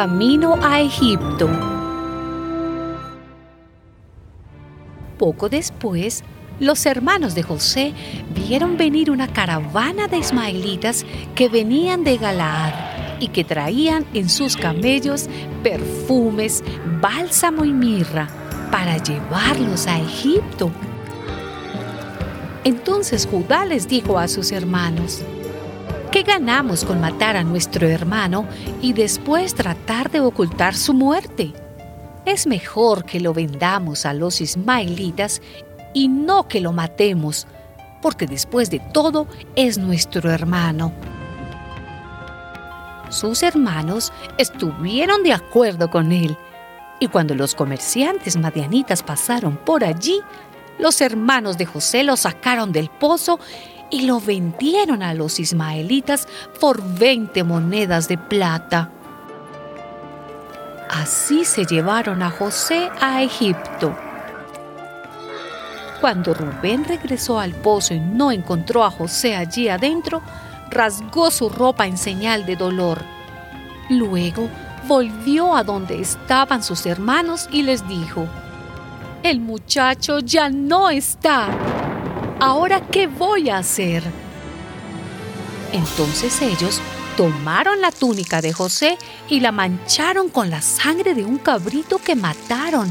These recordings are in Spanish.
camino a Egipto. Poco después, los hermanos de José vieron venir una caravana de ismaelitas que venían de Galaad y que traían en sus camellos perfumes, bálsamo y mirra para llevarlos a Egipto. Entonces Judá les dijo a sus hermanos, ¿qué ganamos con matar a nuestro hermano y después tratar de ocultar su muerte? Es mejor que lo vendamos a los ismaelitas y no que lo matemos, porque después de todo es nuestro hermano. Sus hermanos estuvieron de acuerdo con él, y cuando los comerciantes madianitas pasaron por allí, los hermanos de José lo sacaron del pozo y lo vendieron a los ismaelitas por 20 monedas de plata. Así se llevaron a José a Egipto. Cuando Rubén regresó al pozo y no encontró a José allí adentro, rasgó su ropa en señal de dolor. Luego volvió a donde estaban sus hermanos y les dijo, El muchacho ya no está. ¿Ahora qué voy a hacer? Entonces ellos tomaron la túnica de José y la mancharon con la sangre de un cabrito que mataron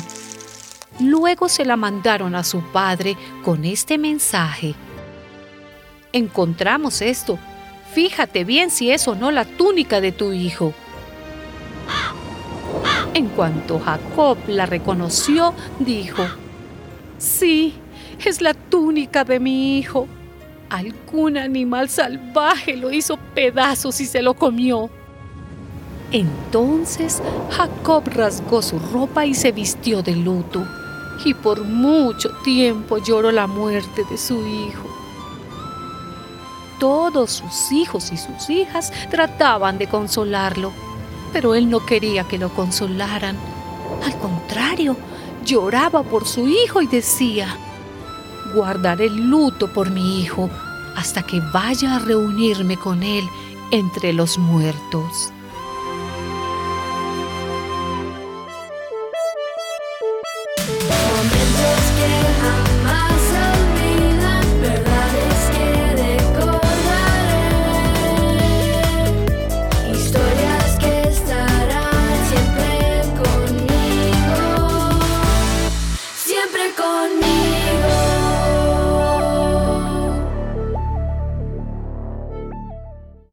Luego se la mandaron a su padre con este mensaje. Encontramos esto. Fíjate bien si es o no la túnica de tu hijo. En cuanto Jacob la reconoció, dijo, Sí, es la túnica de mi hijo. Algún animal salvaje lo hizo pedazos y se lo comió. Entonces Jacob rasgó su ropa y se vistió de luto y por mucho tiempo lloró la muerte de su hijo. Todos sus hijos y sus hijas trataban de consolarlo, pero él no quería que lo consolaran. Al contrario, lloraba por su hijo y decía, guardaré el luto por mi hijo hasta que vaya a reunirme con él entre los muertos.